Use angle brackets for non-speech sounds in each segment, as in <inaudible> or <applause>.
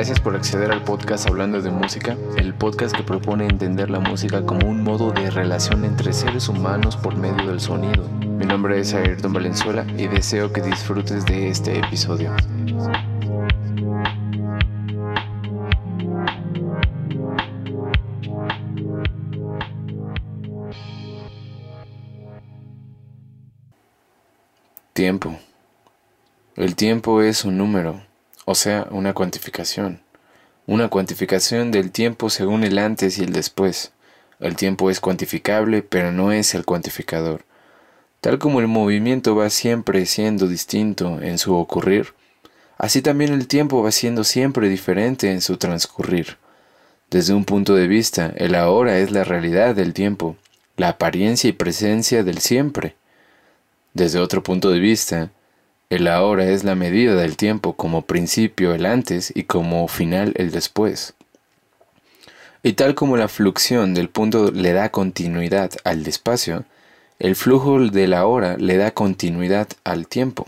Gracias por acceder al podcast Hablando de Música, el podcast que propone entender la música como un modo de relación entre seres humanos por medio del sonido. Mi nombre es Ayrton Valenzuela y deseo que disfrutes de este episodio. Tiempo. El tiempo es un número, o sea, una cuantificación. Una cuantificación del tiempo según el antes y el después. El tiempo es cuantificable, pero no es el cuantificador. Tal como el movimiento va siempre siendo distinto en su ocurrir, así también el tiempo va siendo siempre diferente en su transcurrir. Desde un punto de vista, el ahora es la realidad del tiempo, la apariencia y presencia del siempre. Desde otro punto de vista, el ahora es la medida del tiempo como principio el antes y como final el después. Y tal como la fluxión del punto le da continuidad al espacio, el flujo de la hora le da continuidad al tiempo.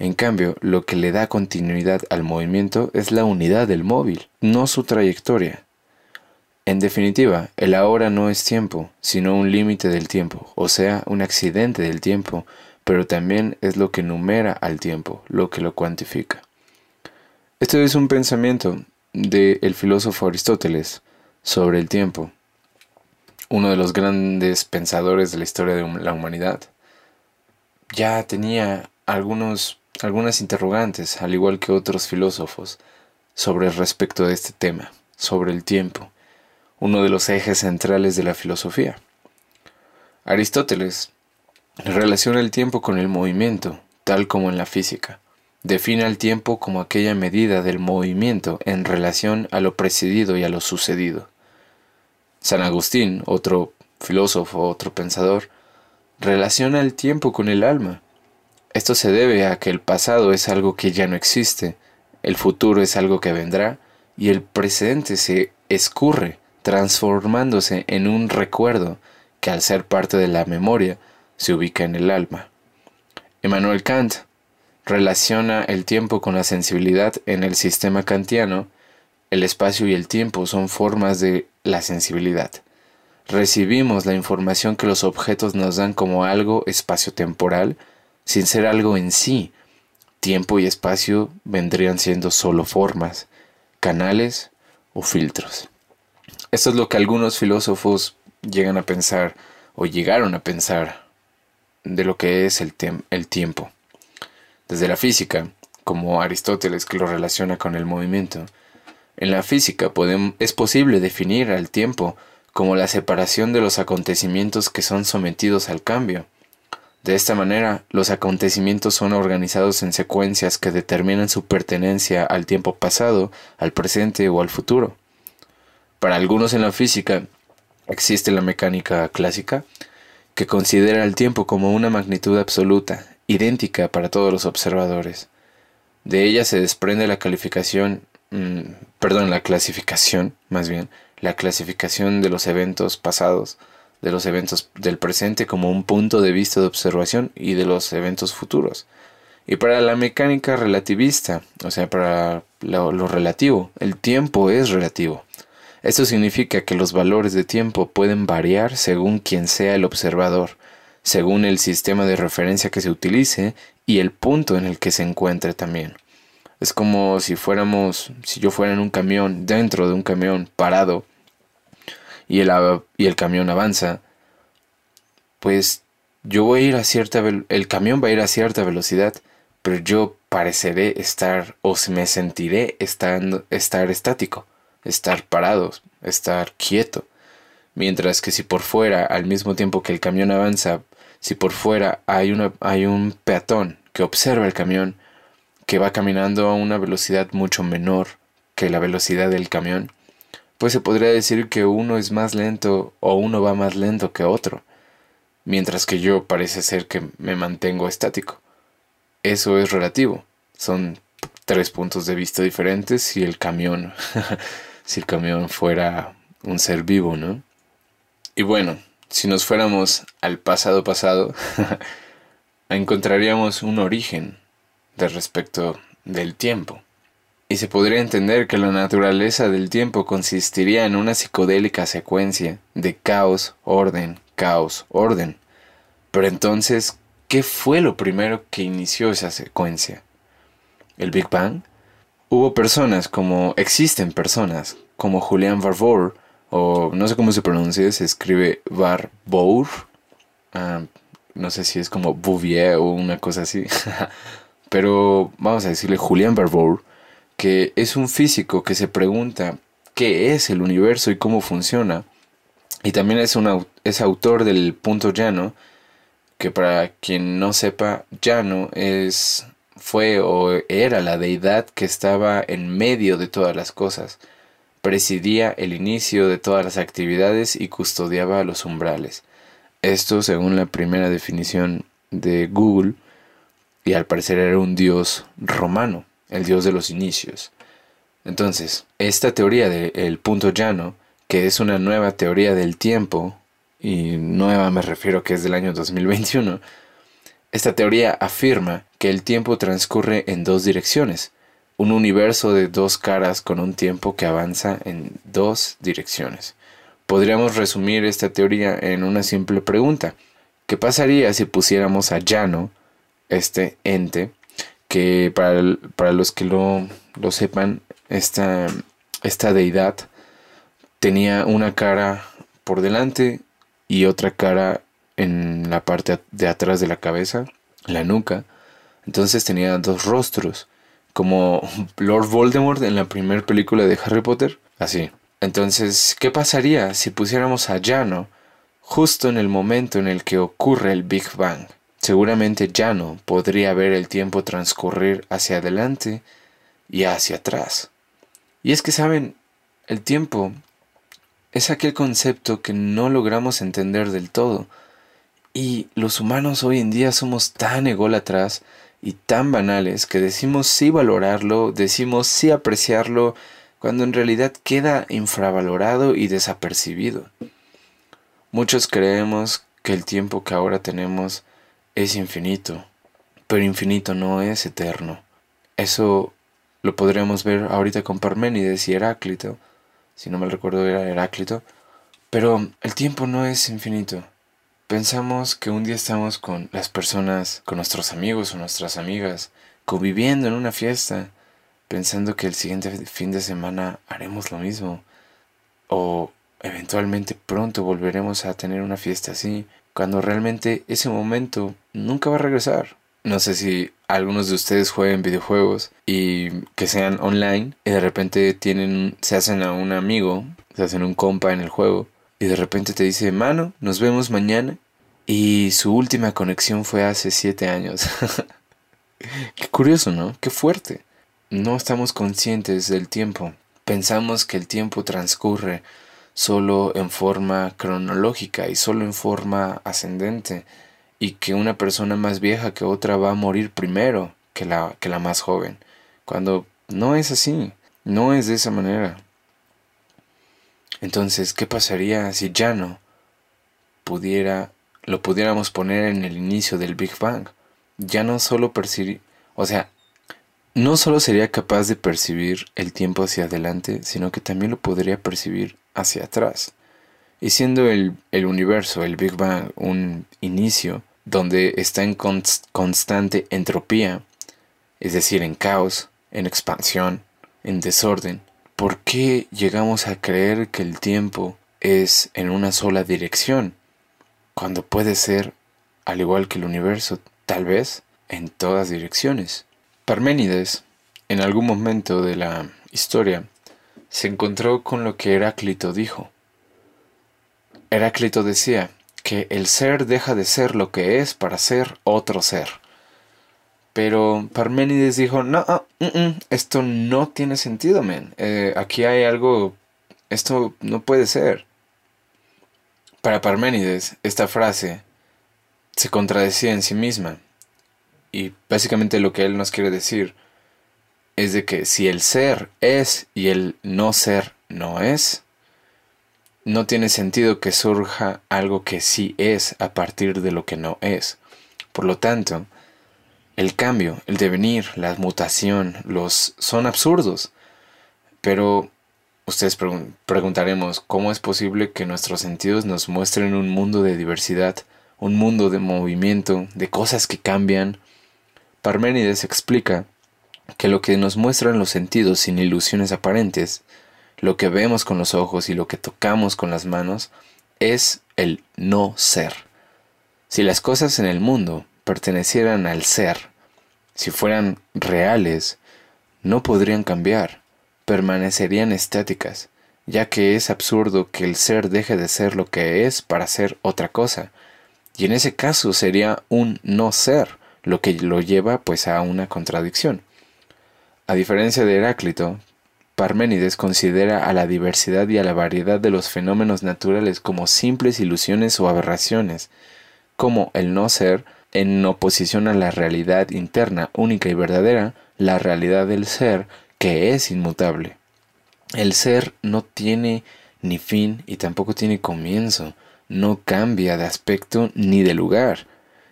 En cambio, lo que le da continuidad al movimiento es la unidad del móvil, no su trayectoria. En definitiva, el ahora no es tiempo, sino un límite del tiempo, o sea, un accidente del tiempo, pero también es lo que numera al tiempo, lo que lo cuantifica. Esto es un pensamiento del filósofo Aristóteles sobre el tiempo, uno de los grandes pensadores de la historia de la humanidad. Ya tenía algunos, algunas interrogantes, al igual que otros filósofos, sobre respecto de este tema, sobre el tiempo, uno de los ejes centrales de la filosofía. Aristóteles Relaciona el tiempo con el movimiento, tal como en la física. Define el tiempo como aquella medida del movimiento en relación a lo precedido y a lo sucedido. San Agustín, otro filósofo, otro pensador, relaciona el tiempo con el alma. Esto se debe a que el pasado es algo que ya no existe, el futuro es algo que vendrá y el presente se escurre, transformándose en un recuerdo que al ser parte de la memoria se ubica en el alma. Emmanuel Kant relaciona el tiempo con la sensibilidad en el sistema kantiano. El espacio y el tiempo son formas de la sensibilidad. Recibimos la información que los objetos nos dan como algo espacio-temporal, sin ser algo en sí. Tiempo y espacio vendrían siendo solo formas, canales o filtros. Esto es lo que algunos filósofos llegan a pensar o llegaron a pensar de lo que es el, el tiempo. Desde la física, como Aristóteles que lo relaciona con el movimiento, en la física es posible definir al tiempo como la separación de los acontecimientos que son sometidos al cambio. De esta manera, los acontecimientos son organizados en secuencias que determinan su pertenencia al tiempo pasado, al presente o al futuro. Para algunos en la física existe la mecánica clásica, que considera el tiempo como una magnitud absoluta, idéntica para todos los observadores. De ella se desprende la calificación, mm, perdón, la clasificación, más bien, la clasificación de los eventos pasados, de los eventos del presente como un punto de vista de observación y de los eventos futuros. Y para la mecánica relativista, o sea, para lo relativo, el tiempo es relativo. Esto significa que los valores de tiempo pueden variar según quien sea el observador, según el sistema de referencia que se utilice y el punto en el que se encuentre también. Es como si fuéramos, si yo fuera en un camión, dentro de un camión parado, y el, y el camión avanza, pues yo voy a ir a cierta, el camión va a ir a cierta velocidad, pero yo pareceré estar o me sentiré estando, estar estático estar parados, estar quieto. Mientras que si por fuera, al mismo tiempo que el camión avanza, si por fuera hay, hay un peatón que observa el camión, que va caminando a una velocidad mucho menor que la velocidad del camión, pues se podría decir que uno es más lento o uno va más lento que otro, mientras que yo parece ser que me mantengo estático. Eso es relativo, son tres puntos de vista diferentes y el camión <laughs> si el camión fuera un ser vivo, ¿no? Y bueno, si nos fuéramos al pasado pasado, <laughs> encontraríamos un origen de respecto del tiempo. y se podría entender que la naturaleza del tiempo consistiría en una psicodélica secuencia de caos, orden, caos, orden. Pero entonces, ¿qué fue lo primero que inició esa secuencia? ¿El Big Bang? Hubo personas como, existen personas como Julian Barbour, o no sé cómo se pronuncia, se escribe Barbour, ah, no sé si es como Bouvier o una cosa así, <laughs> pero vamos a decirle Julian Barbour, que es un físico que se pregunta qué es el universo y cómo funciona, y también es, un, es autor del punto llano, que para quien no sepa, llano es fue o era la deidad que estaba en medio de todas las cosas, presidía el inicio de todas las actividades y custodiaba los umbrales. Esto según la primera definición de Google, y al parecer era un dios romano, el dios de los inicios. Entonces, esta teoría del punto llano, que es una nueva teoría del tiempo, y nueva me refiero que es del año 2021, esta teoría afirma que el tiempo transcurre en dos direcciones, un universo de dos caras con un tiempo que avanza en dos direcciones. Podríamos resumir esta teoría en una simple pregunta. ¿Qué pasaría si pusiéramos a Llano, este ente, que para, los que lo, lo sepan, esta, esta deidad tenía una cara por delante y otra cara en la parte de atrás de la cabeza, la nuca. Entonces tenía dos rostros, como Lord Voldemort en la primera película de Harry Potter, así. Entonces, ¿qué pasaría si pusiéramos a Llano justo en el momento en el que ocurre el Big Bang? Seguramente Llano podría ver el tiempo transcurrir hacia adelante y hacia atrás. Y es que, ¿saben? El tiempo es aquel concepto que no logramos entender del todo. Y los humanos hoy en día somos tan ególatras y tan banales que decimos sí valorarlo, decimos sí apreciarlo, cuando en realidad queda infravalorado y desapercibido. Muchos creemos que el tiempo que ahora tenemos es infinito, pero infinito no es eterno. Eso lo podríamos ver ahorita con Parménides y Heráclito, si no me recuerdo era Heráclito, pero el tiempo no es infinito. Pensamos que un día estamos con las personas, con nuestros amigos o nuestras amigas, conviviendo en una fiesta, pensando que el siguiente fin de semana haremos lo mismo o eventualmente pronto volveremos a tener una fiesta así, cuando realmente ese momento nunca va a regresar. No sé si algunos de ustedes jueguen videojuegos y que sean online y de repente tienen se hacen a un amigo, se hacen un compa en el juego y de repente te dice, "Mano, nos vemos mañana." Y su última conexión fue hace siete años. <laughs> Qué curioso, ¿no? Qué fuerte no estamos conscientes del tiempo. Pensamos que el tiempo transcurre solo en forma cronológica y solo en forma ascendente y que una persona más vieja que otra va a morir primero que la, que la más joven, cuando no es así, no es de esa manera. Entonces, ¿qué pasaría si ya no pudiera, lo pudiéramos poner en el inicio del Big Bang? Ya no solo percibir, o sea, no solo sería capaz de percibir el tiempo hacia adelante, sino que también lo podría percibir hacia atrás. Y siendo el, universo, el Big Bang, un inicio donde está en constante entropía, es decir, en caos, en expansión, en desorden, ¿por qué llegamos a creer que el tiempo es en una sola dirección, cuando puede ser, al igual que el universo, tal vez en todas direcciones? Parménides, en algún momento de la historia, se encontró con lo que Heráclito dijo. Heráclito decía que el ser deja de ser lo que es para ser otro ser. Pero Parménides dijo, no, ah, mm, mm, esto no tiene sentido, men. Eh, aquí hay algo, esto no puede ser. Para Parménides, esta frase se contradecía en sí misma. Y básicamente lo que él nos quiere decir es de que si el ser es y el no ser no es, no tiene sentido que surja algo que sí es a partir de lo que no es. Por lo tanto, El cambio, el devenir, la mutación, los son absurdos. Pero ustedes preguntaremos, ¿cómo es posible que nuestros sentidos nos muestren un mundo de diversidad, un mundo de movimiento, de cosas que cambian? Parménides explica que lo que nos muestran los sentidos sin ilusiones aparentes, lo que vemos con los ojos y lo que tocamos con las manos, es el no ser. Si las cosas en el mundo pertenecieran al ser, si fueran reales, no podrían cambiar, permanecerían estáticas, ya que es absurdo que el ser deje de ser lo que es para ser otra cosa, y en ese caso sería un no ser, lo que lo lleva pues a una contradicción. A diferencia de Heráclito, Parménides considera a la diversidad y a la variedad de los fenómenos naturales como simples ilusiones o aberraciones, como el no ser, en oposición a la realidad interna única y verdadera, la realidad del ser, que es inmutable. El ser no tiene ni fin y tampoco tiene comienzo, no cambia de aspecto ni de lugar,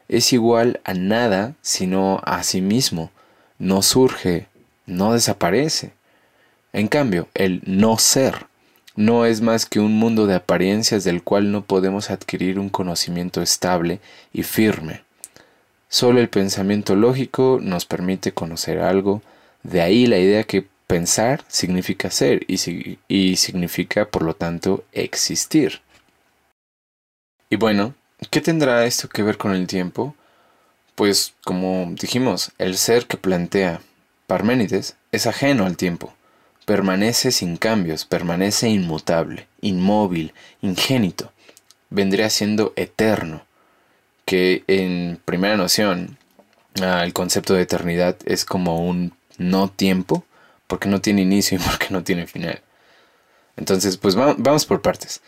es igual a nada sino a sí mismo, no surge, no desaparece. En cambio, el no ser no es más que un mundo de apariencias del cual no podemos adquirir un conocimiento estable y firme. Solo el pensamiento lógico nos permite conocer algo, de ahí la idea que pensar significa ser y, y significa por lo tanto existir. Y bueno, ¿qué tendrá esto que ver con el tiempo? Pues como dijimos, el ser que plantea Parménides es ajeno al tiempo, permanece sin cambios, permanece inmutable, inmóvil, ingénito, vendría siendo eterno, que en primera noción ah, el concepto de eternidad es como un no tiempo, porque no tiene inicio <laughs> y porque no tiene final. Entonces, pues vamos por partes.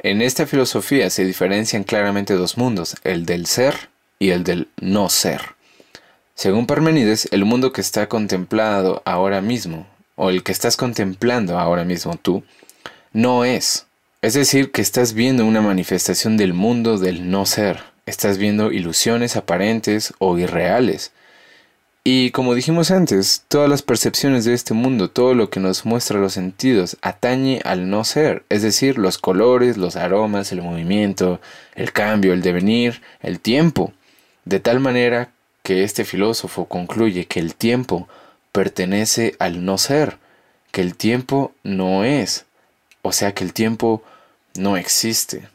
En esta filosofía se diferencian claramente dos mundos, el del ser y el del no ser. Según Parmenides, el mundo que está contemplado ahora mismo, o el que estás contemplando ahora mismo tú, no es. Es decir, que estás viendo una manifestación del mundo del no ser. Estás viendo ilusiones aparentes o irreales. Y como dijimos antes, todas las percepciones de este mundo, todo lo que nos muestra los sentidos, atañe al no ser, es decir, los colores, los aromas, el movimiento, el cambio, el devenir, el tiempo, de tal manera que este filósofo concluye que el tiempo pertenece al no ser, que el tiempo no es, o sea que el tiempo no existe.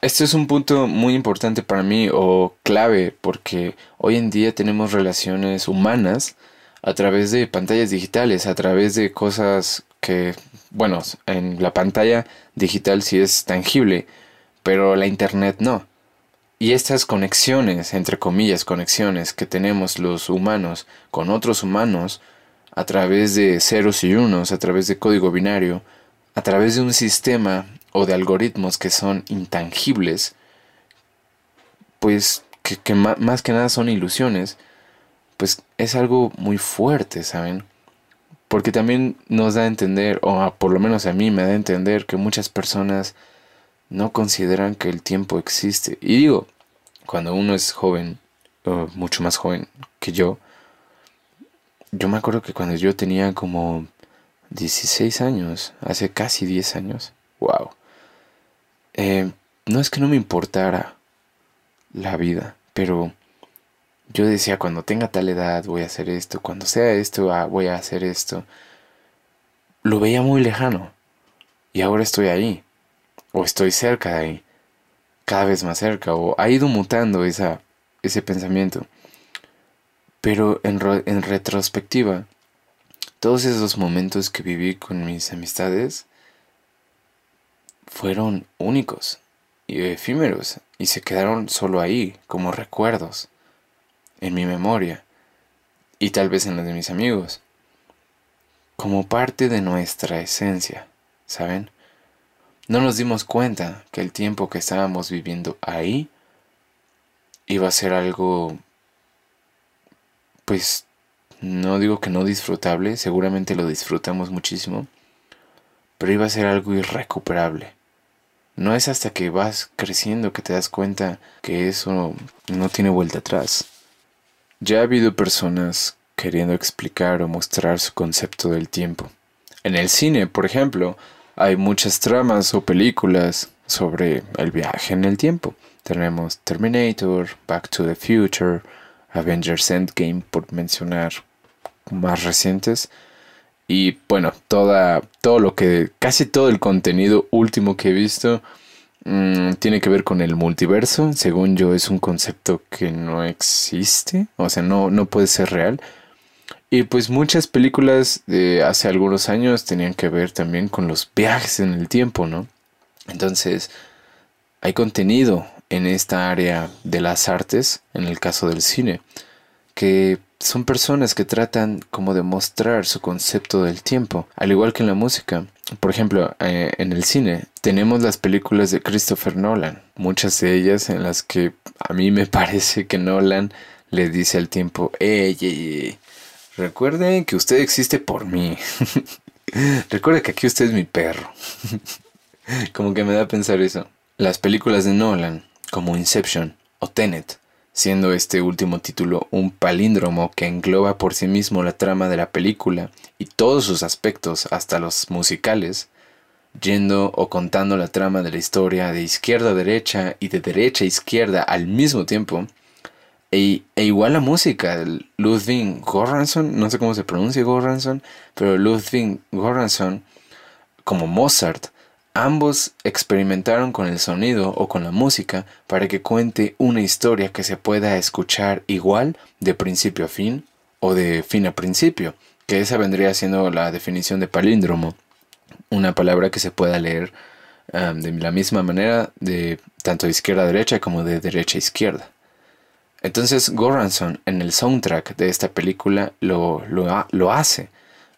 Este es un punto muy importante para mí o clave porque hoy en día tenemos relaciones humanas a través de pantallas digitales, a través de cosas que, bueno, en la pantalla digital sí es tangible, pero la internet no. Y estas conexiones, entre comillas, conexiones que tenemos los humanos con otros humanos, a través de ceros y unos, a través de código binario, a través de un sistema o de algoritmos que son intangibles, pues que, más que nada son ilusiones, pues es algo muy fuerte, ¿saben? Porque también nos da a entender, o por lo menos a mí me da a entender que muchas personas no consideran que el tiempo existe. Y digo, cuando uno es joven, mucho más joven que yo, yo me acuerdo que cuando yo tenía como 16 años, hace casi 10 años, wow. Eh, no es que no me importara la vida, pero yo decía, cuando tenga tal edad voy a hacer esto, cuando sea esto ah, voy a hacer esto. Lo veía muy lejano y ahora estoy ahí, o estoy cerca de ahí, cada vez más cerca, o ha ido mutando ese pensamiento. Pero en, en retrospectiva, todos esos momentos que viví con mis amistades fueron únicos y efímeros y se quedaron solo ahí como recuerdos en mi memoria y tal vez en la de mis amigos como parte de nuestra esencia, ¿saben? No nos dimos cuenta que el tiempo que estábamos viviendo ahí iba a ser algo pues no digo que no disfrutable, seguramente lo disfrutamos muchísimo, pero iba a ser algo irrecuperable. No es hasta que vas creciendo que te das cuenta que eso no tiene vuelta atrás. Ya ha habido personas queriendo explicar o mostrar su concepto del tiempo. En el cine, por ejemplo, hay muchas tramas o películas sobre el viaje en el tiempo. Tenemos Terminator, Back to the Future, Avengers Endgame, por mencionar más recientes. Y bueno, toda, todo lo que, casi todo el contenido último que he visto mm, tiene que ver con el multiverso. Según yo, es un concepto que no existe, o sea, no, no puede ser real. Y pues muchas películas de hace algunos años tenían que ver también con los viajes en el tiempo, ¿no? Entonces, hay contenido en esta área de las artes, en el caso del cine, que son personas que tratan como de mostrar su concepto del tiempo, al igual que en la música. Por ejemplo, eh, en el cine tenemos las películas de Christopher Nolan, muchas de ellas en las que a mí me <laughs> parece que Nolan le dice al tiempo, ey, ey, ey recuerden que usted existe por mí. <laughs> Recuerde que aquí usted es mi perro. <laughs> como que me da a pensar eso. Las películas de Nolan, como Inception o Tenet, siendo este último título un palíndromo que engloba por sí mismo la trama de la película y todos sus aspectos, hasta los musicales, yendo o contando la trama de la historia de izquierda a derecha y de derecha a izquierda al mismo tiempo, e, e, igual la música, Ludwig Göransson, no sé cómo se pronuncia Göransson, pero Ludwig Göransson, como Mozart, Ambos experimentaron con el sonido o con la música para que cuente una historia que se pueda escuchar igual de principio a fin o de fin a principio, que esa vendría siendo la definición de palíndromo, una palabra que se pueda leer de la misma manera de tanto de izquierda a derecha como de derecha a izquierda. Entonces Goranson en el soundtrack de esta película lo, lo, hace.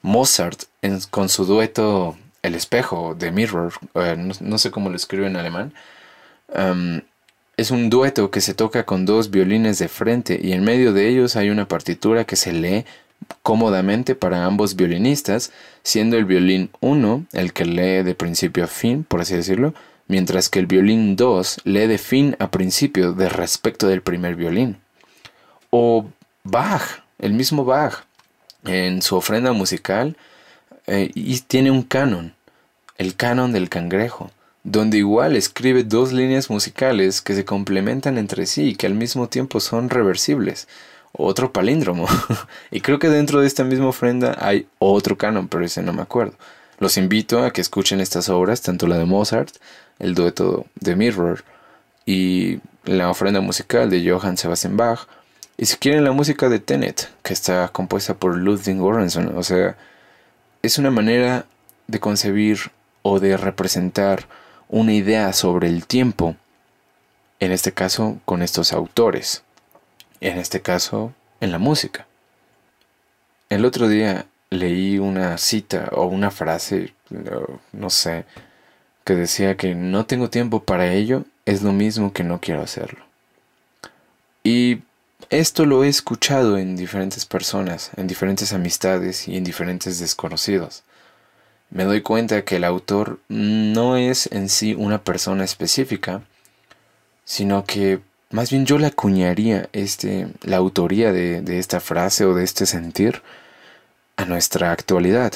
Mozart con su dueto el espejo de Mirror, eh, no, sé cómo lo escribe en alemán, es un dueto que se toca con dos violines de frente y en medio de ellos hay una partitura que se lee cómodamente para ambos violinistas, siendo el violín 1 el que lee de principio a fin, por así decirlo, mientras que el violín 2 lee de fin a principio de respecto del primer violín. O Bach, el mismo Bach, en su ofrenda musical, eh, y tiene un canon, el canon del cangrejo, donde igual escribe dos líneas musicales que se complementan entre sí y que al mismo tiempo son reversibles. Otro palíndromo. <laughs> y creo que dentro de esta misma ofrenda hay otro canon, pero ese no me acuerdo. Los invito a que escuchen estas obras, tanto la de Mozart, el dueto de Mirror y la ofrenda musical de Johann Sebastian Bach. Y si quieren la música de Tenet, que está compuesta por Ludwig Göransson, o sea, es una manera de concebir o de representar una idea sobre el tiempo, en este caso con estos autores, en este caso en la música. El otro día leí una cita o una frase, no sé, que decía que no tengo tiempo para ello es lo mismo que no quiero hacerlo. Y esto lo he escuchado en diferentes personas, en diferentes amistades y en diferentes desconocidos. Me doy cuenta que el autor no es en sí una persona específica, sino que más bien yo le acuñaría este, la autoría de, de esta frase o de este sentir a nuestra actualidad.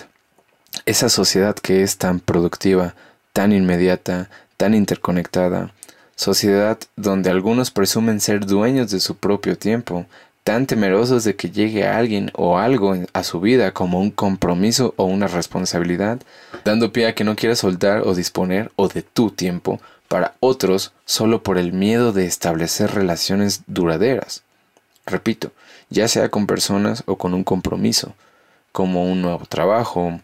Esa sociedad que es tan productiva, tan inmediata, tan interconectada, sociedad donde algunos presumen ser dueños de su propio tiempo, tan temerosos de que llegue alguien o algo a su vida como un compromiso o una responsabilidad, dando pie a que no quieras soltar o disponer o de tu tiempo para otros solo por el miedo de establecer relaciones duraderas. Repito, ya sea con personas o con un compromiso, como un nuevo trabajo,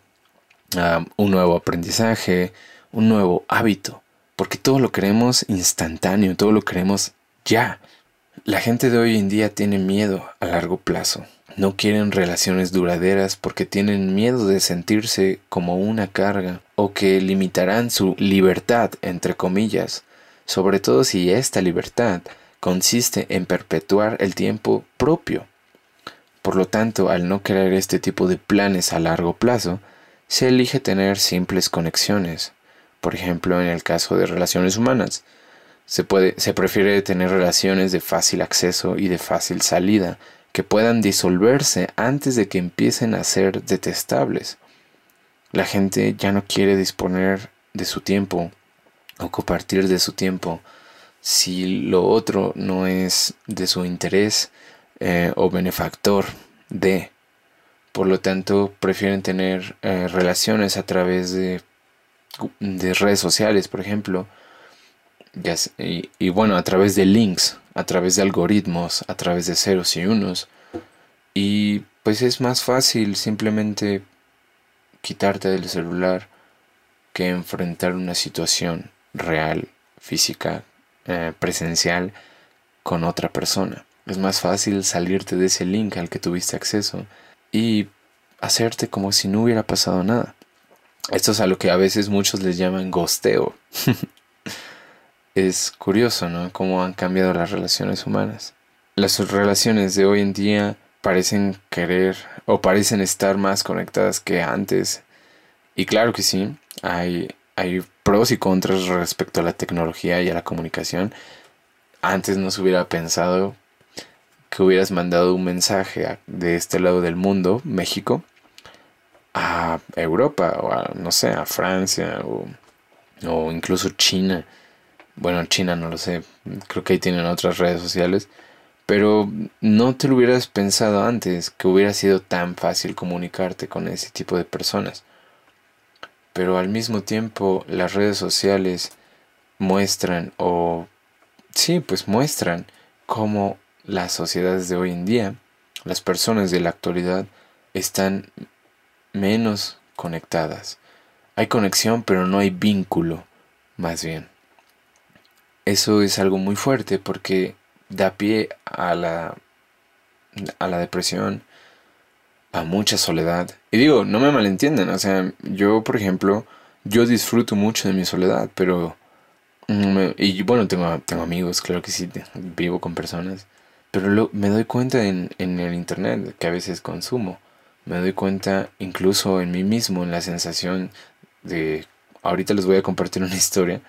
ah, un nuevo aprendizaje, un nuevo hábito porque todo lo queremos instantáneo, todo lo queremos ya. La gente de hoy en día tiene miedo a largo plazo. No quieren relaciones duraderas porque tienen miedo de sentirse como una carga o que limitarán su libertad, entre comillas, sobre todo si esta libertad consiste en perpetuar el tiempo propio. Por lo tanto, al no querer este tipo de planes a largo plazo, se elige tener simples conexiones, por ejemplo, en el caso de relaciones humanas, se, puede, se prefiere tener relaciones de fácil acceso y de fácil salida que puedan disolverse antes de que empiecen a ser detestables. La gente ya no quiere disponer de su tiempo o compartir de su tiempo si lo otro no es de su interés eh, o benefactor de. Por lo tanto, prefieren tener eh, relaciones a través de, de, redes sociales, por ejemplo, y, bueno, a través de links, a través de algoritmos, a través de ceros y unos. Y pues es más fácil simplemente quitarte del celular que enfrentar una situación real, física, eh, presencial con otra persona. Es más fácil salirte de ese link al que tuviste acceso y hacerte como si no hubiera pasado nada. Esto es a lo que a veces muchos les llaman gosteo. <laughs> es curioso, ¿no? Cómo han cambiado las relaciones humanas. Las relaciones de hoy en día parecen querer o parecen estar más conectadas que antes. Y claro que sí, hay, hay pros y contras respecto a la tecnología y a la comunicación. Antes no se hubiera pensado que hubieras mandado un mensaje de este lado del mundo, México, a Europa o a, no sé, a Francia o, o incluso China. Bueno, China no lo sé, creo que ahí tienen otras redes sociales pero no te lo hubieras pensado antes que hubiera sido tan fácil comunicarte con ese tipo de personas. Pero al mismo tiempo las redes sociales muestran o sí, pues muestran cómo las sociedades de hoy en día, las personas de la actualidad están menos conectadas. Hay conexión, pero no hay vínculo, más bien. Eso es algo muy fuerte porque da pie a la, a la depresión, a mucha soledad. Y digo, no me malentiendan, o sea, yo, por ejemplo, yo disfruto mucho de mi soledad, pero... y bueno, tengo, tengo amigos, claro que sí, vivo con personas, pero me doy cuenta en, en el Internet que a veces consumo. Me doy cuenta incluso en mí mismo, en la sensación de... Ahorita les voy a compartir una historia,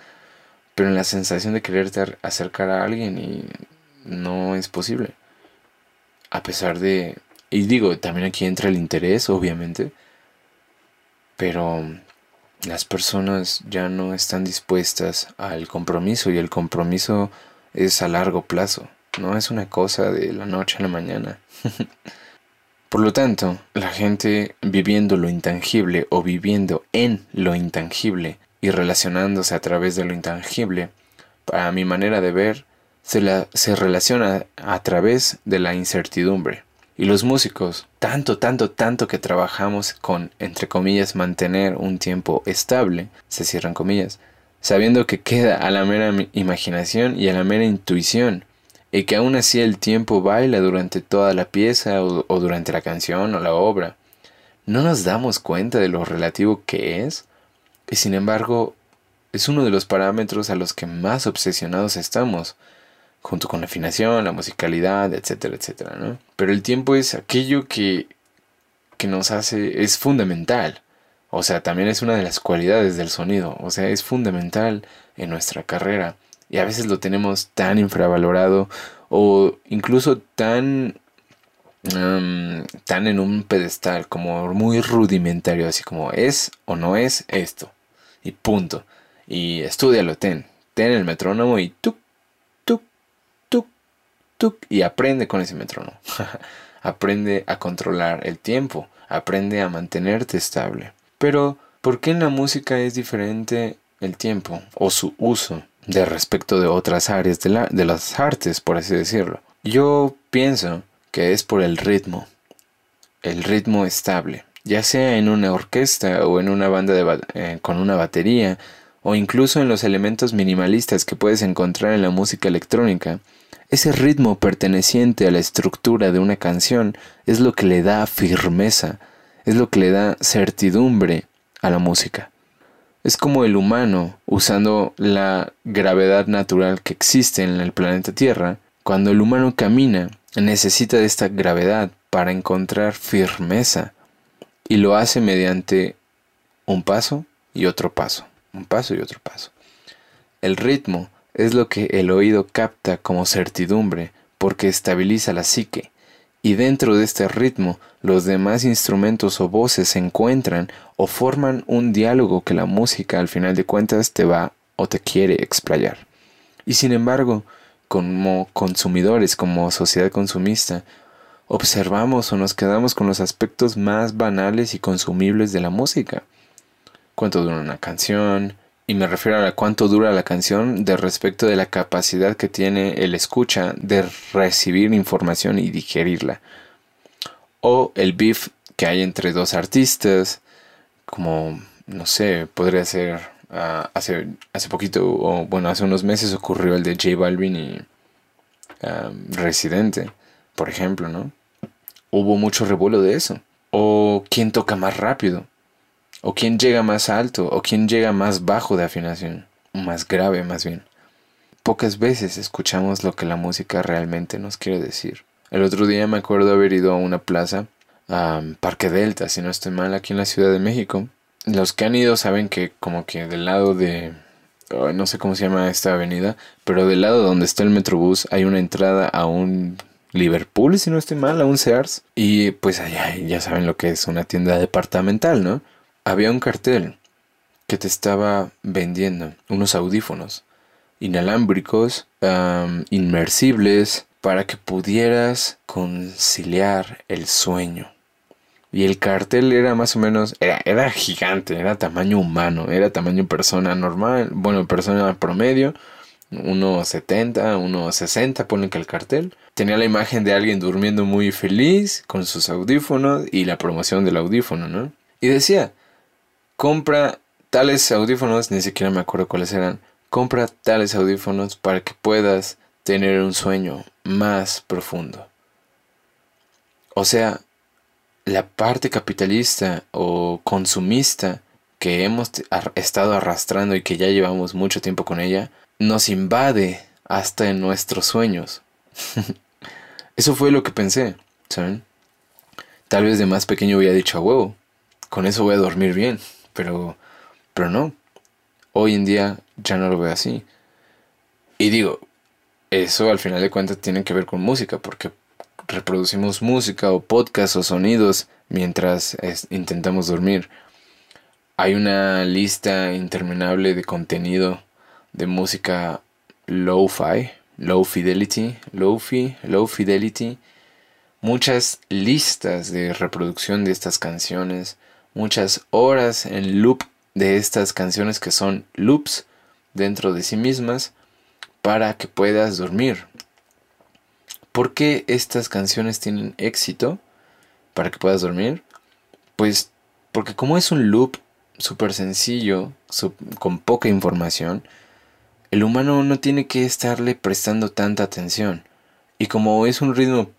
pero en la sensación de quererte acercar a alguien y no es posible. A pesar de... Y digo, también aquí entra el interés, obviamente. Pero las personas ya no están dispuestas al compromiso y el compromiso es a largo plazo. No es una cosa de la noche a la mañana. <laughs> Por lo tanto, la gente viviendo lo intangible o viviendo en lo intangible y relacionándose a través de lo intangible, para mi manera de ver, se, relaciona a través de la incertidumbre. Y los músicos, tanto, tanto, tanto que trabajamos con, entre comillas, mantener un tiempo estable, se cierran comillas, sabiendo que queda a la mera imaginación y a la mera intuición, y que aún así el tiempo baila durante toda la pieza o, durante la canción o la obra. No nos damos cuenta de lo relativo que es, y sin embargo es uno de los parámetros a los que más obsesionados estamos, junto con la afinación, la musicalidad, etcétera, etcétera, ¿no? Pero el tiempo es aquello que, que nos hace, es fundamental. O sea, también es una de las cualidades del sonido. O sea, es fundamental en nuestra carrera. Y a veces lo tenemos tan infravalorado o incluso tan, tan en un pedestal, como muy rudimentario, así como es o no es esto. Y punto. Y estudialo, ten. Ten el metrónomo y tú y aprende con ese metrónomo. <laughs> aprende a controlar el tiempo, aprende a mantenerte estable. Pero, ¿por qué en la música es diferente el tiempo o su uso de respecto de otras áreas de, la, de las artes, por así decirlo? Yo pienso que es por el ritmo, el ritmo estable, ya sea en una orquesta o en una banda de, eh, con una batería, o incluso en los elementos minimalistas que puedes encontrar en la música electrónica. Ese ritmo perteneciente a la estructura de una canción es lo que le da firmeza, es lo que le da certidumbre a la música. Es como el humano, usando la gravedad natural que existe en el planeta Tierra, cuando el humano camina, necesita de esta gravedad para encontrar firmeza y lo hace mediante un paso y otro paso, un paso y otro paso. El ritmo es lo que el oído capta como certidumbre porque estabiliza la psique, y dentro de este ritmo los demás instrumentos o voces se encuentran o forman un diálogo que la música al final de cuentas te va o te quiere explayar. Y sin embargo, como consumidores, como sociedad consumista, observamos o nos quedamos con los aspectos más banales y consumibles de la música. ¿Cuánto dura una canción? Y me refiero a cuánto dura la canción de respecto de la capacidad que tiene el escucha de recibir información y digerirla. O el beef que hay entre dos artistas, como, no sé, podría ser uh, hace, hace poquito, o bueno, hace unos meses ocurrió el de J Balvin y um, Residente, por ejemplo, ¿no? Hubo mucho revuelo de eso. O quién toca más rápido o quién llega más alto, o quién llega más bajo de afinación, más grave más bien. Pocas veces escuchamos lo que la música realmente nos quiere decir. El otro día me acuerdo haber ido a una plaza, a Parque Delta, si no estoy mal, aquí en la Ciudad de México. Los que han ido saben que como que del lado de... no sé cómo se llama esta avenida, pero del lado donde está el Metrobús hay una entrada a un Liverpool, si no estoy mal, a un Sears. Y pues allá ya saben lo que es una tienda departamental, ¿no? Había un cartel que te estaba vendiendo unos audífonos inalámbricos, inmersibles, para que pudieras conciliar el sueño. Y el cartel era más o menos, era, era gigante, era tamaño humano, era tamaño persona normal, bueno, persona promedio, 1,70, 1,60, ponen que el cartel. Tenía la imagen de alguien durmiendo muy feliz con sus audífonos y la promoción del audífono, ¿no? Y decía, compra tales audífonos, ni siquiera me acuerdo cuáles eran, compra tales audífonos para que puedas tener un sueño más profundo. O sea, la parte capitalista o consumista que hemos estado arrastrando y que ya llevamos mucho tiempo con ella, nos invade hasta en nuestros sueños. <laughs> eso fue lo que pensé, ¿saben? Tal vez de más pequeño hubiera dicho a huevo, con eso voy a dormir bien pero, pero no. Hoy en día ya no lo veo así. Y digo, eso al final de cuentas tiene que ver con música, porque reproducimos música o podcast o sonidos mientras intentamos dormir. Hay una lista interminable de contenido de música low-fi, low fidelity, low-fi, low fidelity. Muchas listas de reproducción de estas canciones muchas horas en loop de estas canciones que son loops dentro de sí mismas para que puedas dormir. ¿Por qué estas canciones tienen éxito para que puedas dormir? Pues porque como es un loop súper sencillo, con poca información, el humano no tiene que estarle prestando tanta atención. Y como es un ritmo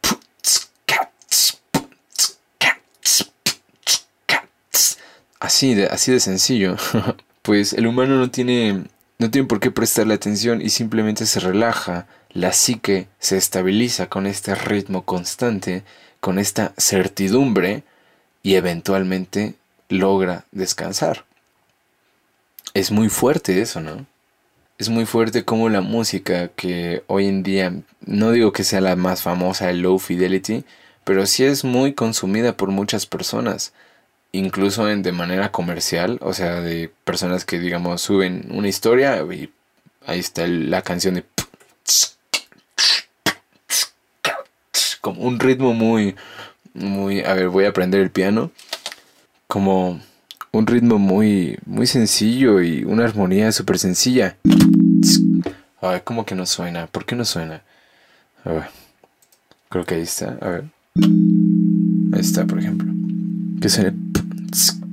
así de, así de sencillo, <laughs> pues el humano no tiene, no tiene por qué prestarle atención y simplemente se relaja, la psique se estabiliza con este ritmo constante, con esta certidumbre y eventualmente logra descansar. Es muy fuerte eso, ¿no? Es muy fuerte como la música que hoy en día, no digo que sea la más famosa, el low fidelity, pero sí es muy consumida por muchas personas incluso en, de manera comercial, o sea, de personas que, digamos, suben una historia y ahí está la canción de... Como un ritmo muy, muy... A ver, voy a aprender el piano. Como un ritmo muy, muy sencillo y una armonía súper sencilla. A ver, ¿cómo que no suena? ¿Por qué no suena? A ver. Creo que ahí está. A ver. Ahí está, por ejemplo. Que suene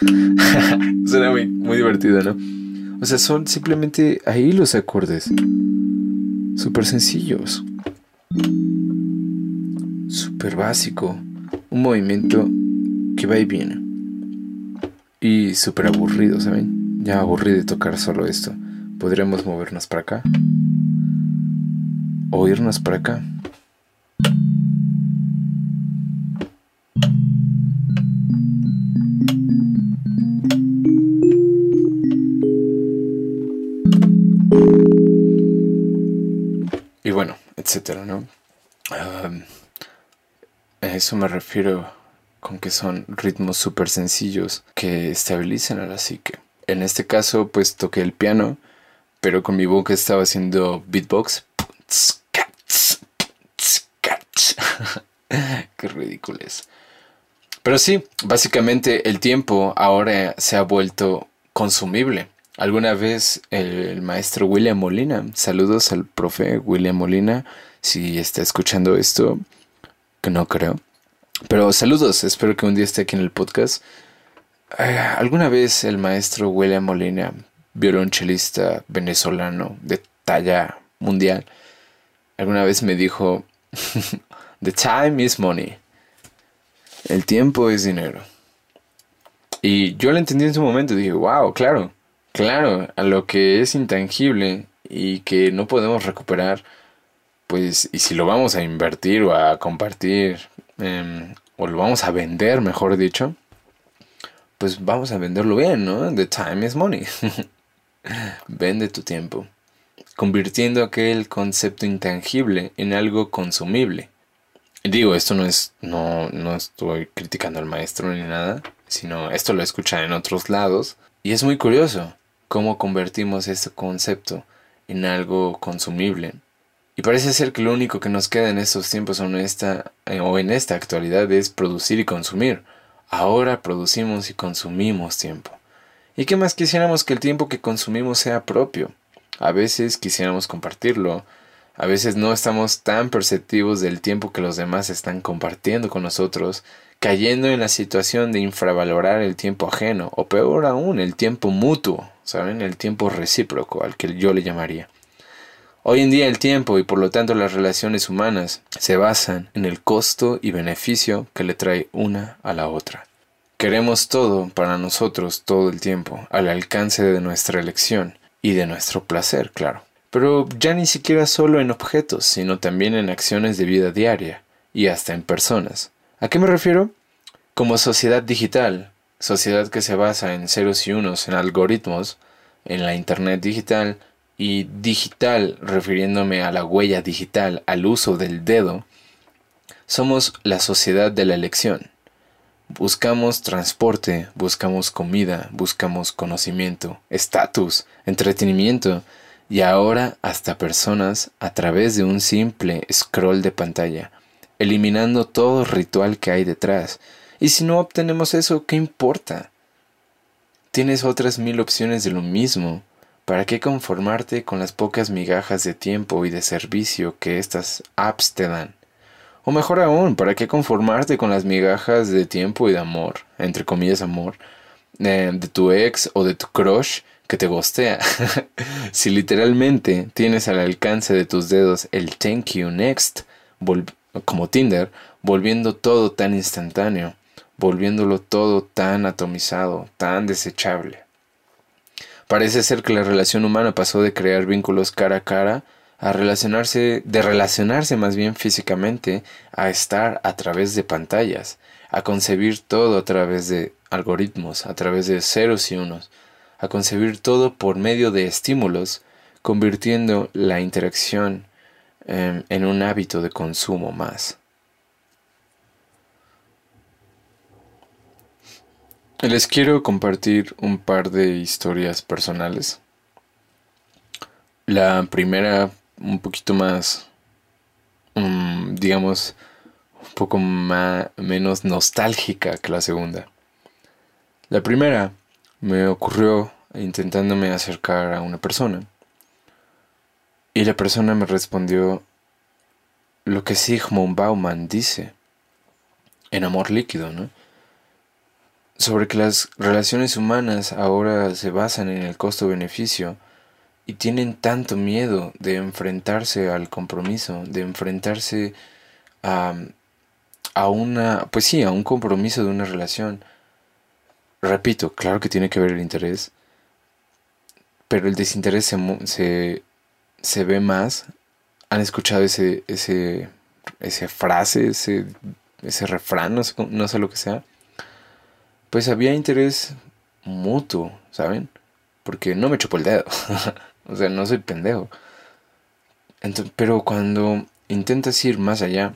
<laughs> Suena muy, muy divertido, ¿no? O sea, son simplemente ahí los acordes. Súper sencillos. Súper básico. Un movimiento que va y viene. Y súper aburrido, ¿saben? Ya aburrí de tocar solo esto. ¿Podríamos movernos para acá? ¿O irnos para acá? Y bueno, etcétera, ¿no? A eso me refiero con que son ritmos súper sencillos que estabilizan a la psique. En este caso, pues toqué el piano, pero con mi boca estaba haciendo beatbox. <laughs> Qué ridículo es. Pero sí, básicamente el tiempo ahora se ha vuelto consumible. Alguna vez el, maestro William Molina, saludos al profe William Molina, si está escuchando esto, que no creo. Pero saludos, espero que un día esté aquí en el podcast. Eh, alguna vez el maestro William Molina, violonchelista venezolano de talla mundial, alguna vez me dijo, <laughs> The time is money. El tiempo es dinero. Y yo lo entendí en su momento, dije, wow, claro, claro, a lo que es intangible y que no podemos recuperar, pues, y si lo vamos a invertir o a compartir, em, o lo vamos a vender, mejor dicho, pues vamos a venderlo bien, ¿no? The time is money. <laughs> Vende tu tiempo, convirtiendo aquel concepto intangible en algo consumible. Digo, esto no es, no, no estoy criticando al maestro ni nada, sino esto lo escuchan en otros lados. Y es muy curioso cómo convertimos este concepto en algo consumible. Y parece ser que lo único que nos queda en estos tiempos en esta, eh, o en esta actualidad es producir y consumir. Ahora producimos y consumimos tiempo. ¿Y qué más quisiéramos que el tiempo que consumimos sea propio? A veces quisiéramos compartirlo, a veces no estamos tan perceptivos del tiempo que los demás están compartiendo con nosotros, cayendo en la situación de infravalorar el tiempo ajeno, o peor aún, el tiempo mutuo, ¿saben? El tiempo recíproco, al que yo le llamaría. Hoy en día el tiempo y por lo tanto las relaciones humanas se basan en el costo y beneficio que le trae una a la otra. Queremos todo para nosotros todo el tiempo, al alcance de nuestra elección y de nuestro placer, claro pero ya ni siquiera solo en objetos, sino también en acciones de vida diaria y hasta en personas. ¿A qué me refiero? Como sociedad digital, sociedad que se basa en ceros y unos, en algoritmos, en la Internet digital, y digital refiriéndome a la huella digital, al uso del dedo, somos la sociedad de la elección. Buscamos transporte, buscamos comida, buscamos conocimiento, estatus, entretenimiento, y ahora hasta personas a través de un simple scroll de pantalla, eliminando todo ritual que hay detrás. Y si no obtenemos eso, ¿qué importa? Tienes otras mil opciones de lo mismo. ¿Para qué conformarte con las pocas migajas de tiempo y de servicio que estas apps te dan? O mejor aún, ¿para qué conformarte con las migajas de tiempo y de amor, entre comillas amor, eh, de tu ex o de tu crush que te gostea. <laughs> si literalmente tienes al alcance de tus dedos el thank you next, como Tinder, volviendo todo tan instantáneo, volviéndolo todo tan atomizado, tan desechable. Parece ser que la relación humana pasó de crear vínculos cara a cara a relacionarse, de relacionarse más bien físicamente, a estar a través de pantallas, a concebir todo a través de algoritmos, a través de ceros y unos, a concebir todo por medio de estímulos, convirtiendo la interacción em, en un hábito de consumo más. Les quiero compartir un par de historias personales. La primera un poquito más, mm, digamos, un poco más, menos nostálgica que la segunda. La primera me ocurrió intentándome acercar a una persona. Y la persona me respondió lo que Sigmund Bauman dice en Amor Líquido, ¿no? Sobre que las relaciones humanas ahora se basan en el costo-beneficio y tienen tanto miedo de enfrentarse al compromiso, de enfrentarse a, a una, pues sí, a un compromiso de una relación repito, claro que tiene que ver el interés, pero el desinterés se, se, ve más. ¿Han escuchado ese, ese, esa frase, ese, ese refrán, no sé, no sé lo que sea? Pues había interés mutuo, ¿saben? Porque no me chupó el dedo. <laughs> O sea, no soy pendejo. pero cuando intentas ir más allá,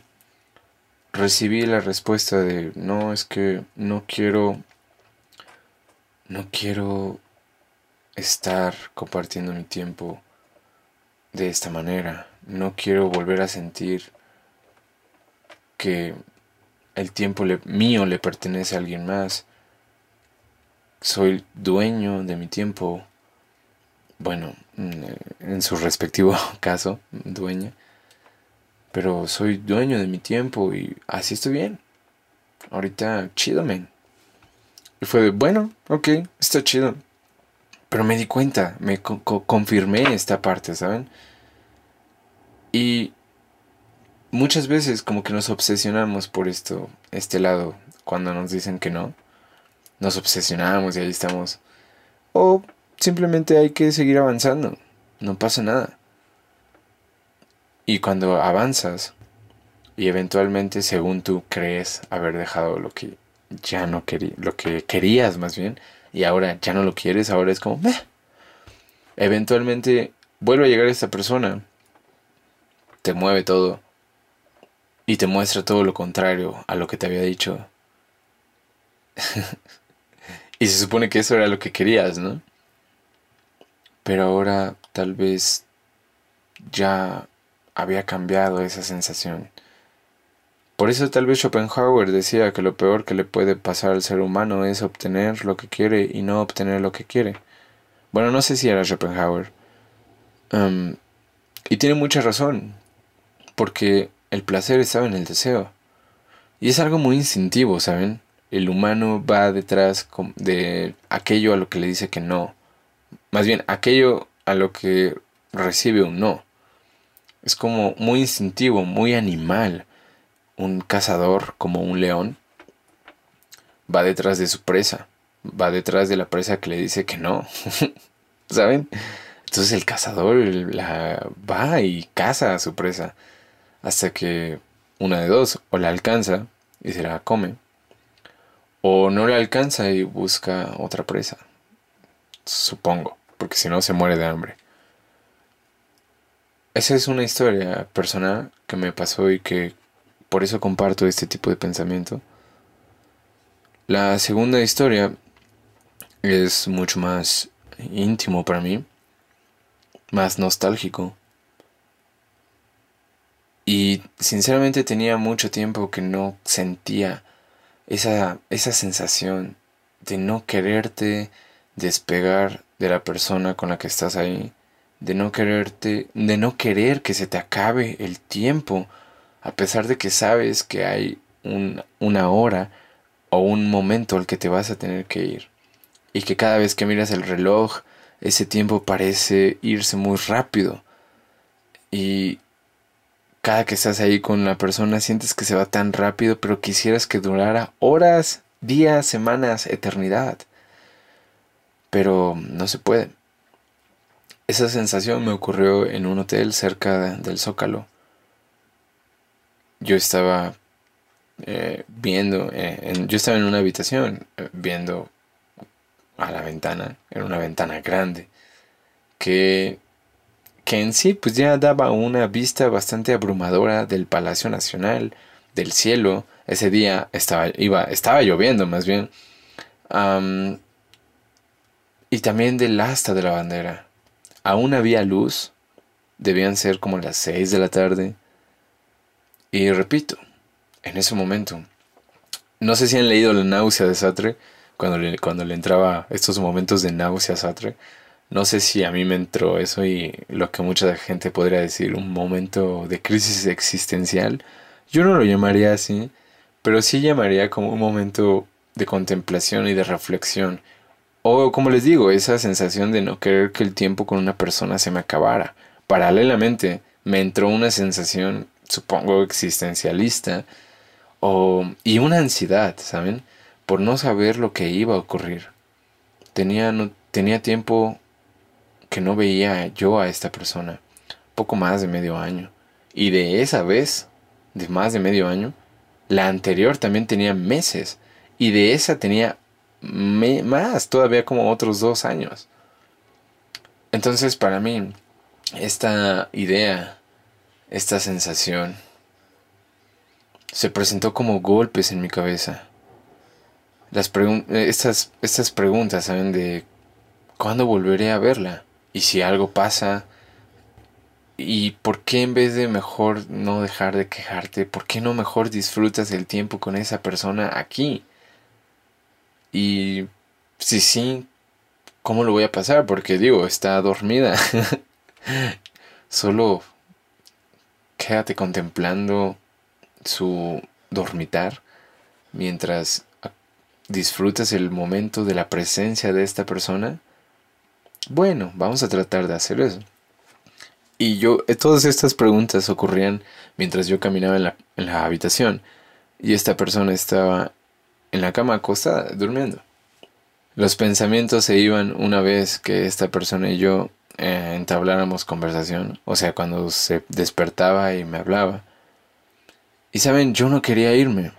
recibí la respuesta de, no, es que no quiero, no quiero estar compartiendo mi tiempo de esta manera. No quiero volver a sentir que el tiempo mío le pertenece a alguien más. Soy dueño de mi tiempo. Bueno, en su respectivo <laughs> caso, dueña. Pero soy dueño de mi tiempo y así estoy bien. Ahorita, chido, men. Y fue de, bueno, ok, está chido. Pero me di cuenta, me confirmé esta parte, ¿saben? Y muchas veces como que nos obsesionamos por esto, este lado, cuando nos dicen que no. Nos obsesionamos y ahí estamos. O simplemente hay que seguir avanzando. No pasa nada. Y cuando avanzas y eventualmente según tú crees haber dejado lo que ya no querías, lo que querías más bien, y ahora ya no lo quieres, ahora es como, eventualmente vuelve a llegar esta persona, te mueve todo y te muestra todo lo contrario a lo que te había dicho. <laughs> y se supone que eso era lo que querías, ¿no? Pero ahora tal vez ya había cambiado esa sensación. Por eso tal vez Schopenhauer decía que lo peor que le puede pasar al ser humano es obtener lo que quiere y no obtener lo que quiere. Bueno, no sé si era Schopenhauer. Um, y tiene mucha razón, porque el placer estaba en el deseo. Y es algo muy instintivo, ¿saben? El humano va detrás de aquello a lo que le dice que no. Más bien, aquello a lo que recibe un no. Es como muy instintivo, muy animal un cazador como un león va detrás de su presa, va detrás de la presa que le dice que no, <laughs> ¿saben? Entonces el cazador la va y caza a su presa hasta que una de dos, o la alcanza y se la come, o no la alcanza y busca otra presa, supongo, porque si no se muere de hambre. Esa es una historia personal que me pasó y que por eso comparto este tipo de pensamiento. La segunda historia es mucho más íntimo para mí, más nostálgico. Y sinceramente tenía mucho tiempo que no sentía esa, esa sensación de no quererte despegar de la persona con la que estás ahí, de no quererte, de no querer que se te acabe el tiempo a pesar de que sabes que hay una hora o un momento al que te vas a tener que ir. Y que cada vez que miras el reloj, ese tiempo parece irse muy rápido. Y cada que estás ahí con la persona sientes que se va tan rápido, pero quisieras que durara horas, días, semanas, eternidad. Pero no se puede. Esa sensación me ocurrió en un hotel cerca del Zócalo yo estaba eh, viendo, eh, yo estaba en una habitación eh, viendo a la ventana, era una ventana grande, que, que en sí pues ya daba una vista bastante abrumadora del Palacio Nacional, del cielo, ese día estaba, iba, estaba lloviendo más bien, y también del asta de la bandera. Aún había luz, debían ser como las seis de la tarde, y repito, en ese momento, no sé si han leído La náusea de Sartre, cuando le, cuando le entraba estos momentos de náusea a Sartre, no sé si a mí me entró eso y lo que mucha gente podría decir un momento de crisis existencial. Yo no lo llamaría así, pero sí llamaría como un momento de contemplación y de reflexión. O como les digo, esa sensación de no querer que el tiempo con una persona se me acabara. Paralelamente, me entró una sensación supongo, existencialista, o, y una ansiedad, ¿saben? Por no saber lo que iba a ocurrir. Tenía, no, tenía tiempo que no veía yo a esta persona, poco más de medio año. Y de esa vez, de más de medio año, la anterior también tenía meses. Y de esa tenía más, todavía como otros dos años. Entonces para mí, esta idea, esta sensación, se presentó como golpes en mi cabeza. Las estas, estas preguntas, ¿saben? De cuándo volveré a verla. Y si algo pasa, ¿Y por qué en vez de mejor no dejar de quejarte, por qué no mejor disfrutas el tiempo con esa persona aquí? Y si sí, ¿cómo lo voy a pasar? Porque digo, está dormida. <laughs> Solo quédate contemplando su dormitar mientras disfrutas el momento de la presencia de esta persona. Bueno, vamos a tratar de hacer eso. Y yo, eh, todas estas preguntas ocurrían mientras yo caminaba en la, habitación y esta persona estaba en la cama acostada, durmiendo. Los pensamientos se iban una vez que esta persona y yo eh, entabláramos conversación, o sea, cuando se despertaba y me hablaba. Y saben, yo no quería irme.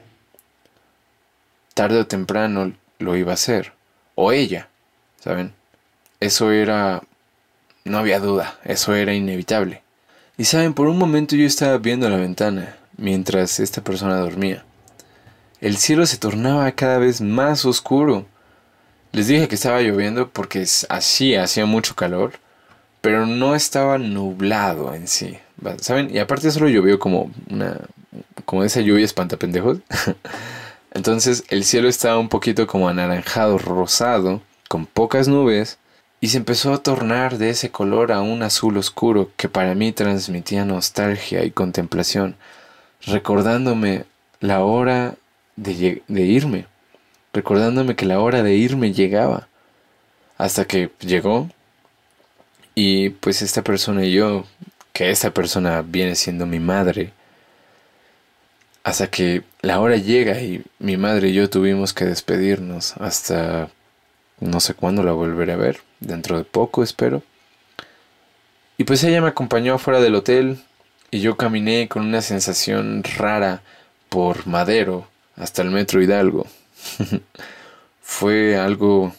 Tarde o temprano lo iba a hacer, o ella, ¿saben? Eso era no había duda, eso era inevitable. Y saben, por un momento yo estaba viendo la ventana mientras esta persona dormía. El cielo se tornaba cada vez más oscuro. Les dije que estaba lloviendo porque así hacía mucho calor, pero no estaba nublado en sí. ¿Saben? Y aparte solo llovió como una como esa lluvia espantapendejos. <laughs> Entonces el cielo estaba un poquito como anaranjado, rosado, con pocas nubes y se empezó a tornar de ese color a un azul oscuro que para mí transmitía nostalgia y contemplación, recordándome la hora de, irme, recordándome que la hora de irme llegaba, hasta que llegó. Y pues esta persona y yo, que esta persona viene siendo mi madre, hasta que la hora llega y mi madre y yo tuvimos que despedirnos hasta no sé cuándo la volveré a ver, dentro de poco espero. Y pues ella me acompañó afuera del hotel y yo caminé con una sensación rara por Madero hasta el metro Hidalgo. <laughs> Fue algo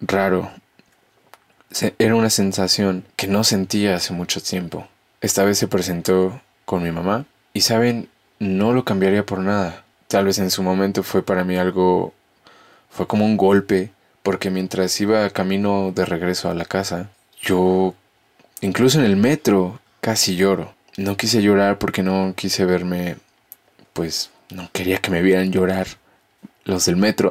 raro. Era una sensación que no sentía hace mucho tiempo. Esta vez se presentó con mi mamá y saben, no lo cambiaría por nada. Tal vez en su momento fue para mí algo, fue como un golpe porque mientras iba camino de regreso a la casa, yo, incluso en el metro, casi lloro. No quise llorar porque no quise verme, pues no quería que me vieran llorar los del metro.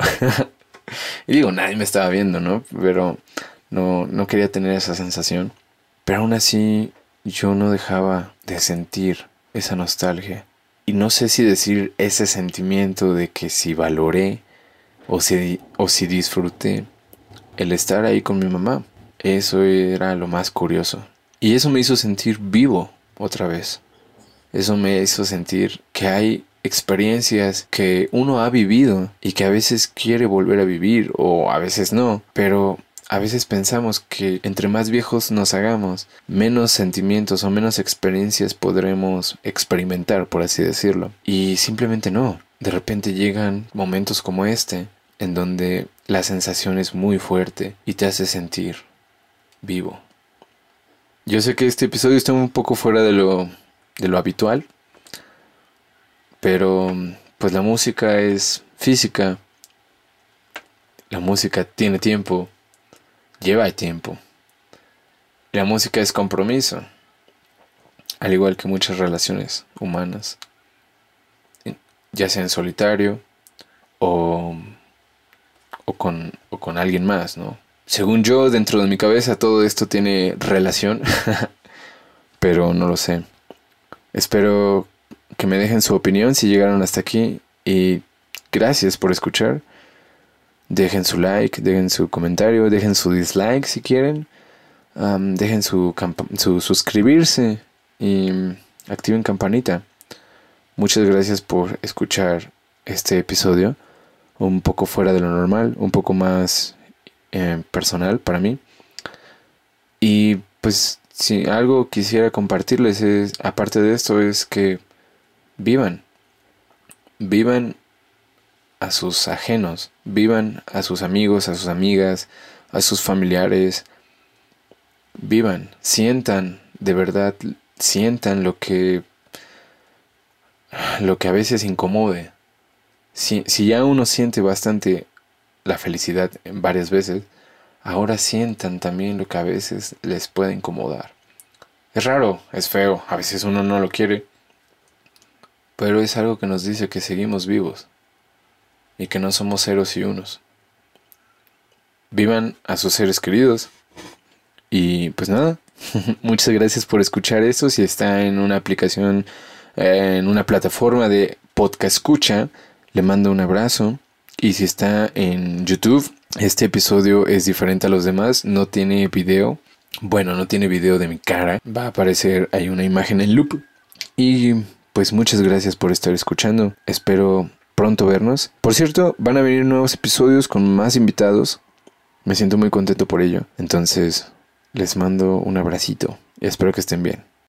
<laughs> y digo, nadie me estaba viendo, ¿no? Pero no, no quería tener esa sensación. Pero aún así yo no dejaba de sentir esa nostalgia. Y no sé si decir ese sentimiento de que si valoré o si, o si disfruté el estar ahí con mi mamá. Eso era lo más curioso. Y eso me hizo sentir vivo otra vez. Eso me hizo sentir que hay experiencias que uno ha vivido y que a veces quiere volver a vivir o a veces no, pero a veces pensamos que entre más viejos nos hagamos, menos sentimientos o menos experiencias podremos experimentar, por así decirlo. Y simplemente no. De repente llegan momentos como este en donde la sensación es muy fuerte y te hace sentir vivo. Yo sé que este episodio está un poco fuera de lo, de lo habitual, pero pues la música es física, la música tiene tiempo, lleva tiempo. La música es compromiso, al igual que muchas relaciones humanas, ya sea en solitario o o con, o con alguien más, ¿no? Según yo, dentro de mi cabeza todo esto tiene relación, <laughs> pero no lo sé. Espero que me dejen su opinión si llegaron hasta aquí y gracias por escuchar. Dejen su like, dejen su comentario, dejen su dislike si quieren. dejen su, su suscribirse y activen campanita. Muchas gracias por escuchar este episodio un poco fuera de lo normal, un poco más eh, personal para mí. Y pues si algo quisiera compartirles es, aparte de esto, es que vivan, vivan a sus ajenos, vivan a sus amigos, a sus amigas, a sus familiares, vivan, sientan, de verdad, sientan lo que lo que a veces incomode. Si, si ya uno siente bastante la felicidad varias veces, ahora sientan también lo que a veces les puede incomodar. Es raro, es feo, a veces uno no lo quiere, pero es algo que nos dice que seguimos vivos y que no somos ceros y unos. Vivan a sus seres queridos. Y pues nada, <laughs> muchas gracias por escuchar esto. Si está en una aplicación, en una plataforma de podcast escucha, le mando un abrazo. Y si está en YouTube, este episodio es diferente a los demás, no tiene video. Bueno, no tiene video de mi cara. Va a aparecer ahí una imagen en loop. Y pues muchas gracias por estar escuchando. Espero pronto vernos. Por cierto, van a venir nuevos episodios con más invitados. Me siento muy contento por ello. Entonces, les mando un abracito espero que estén bien.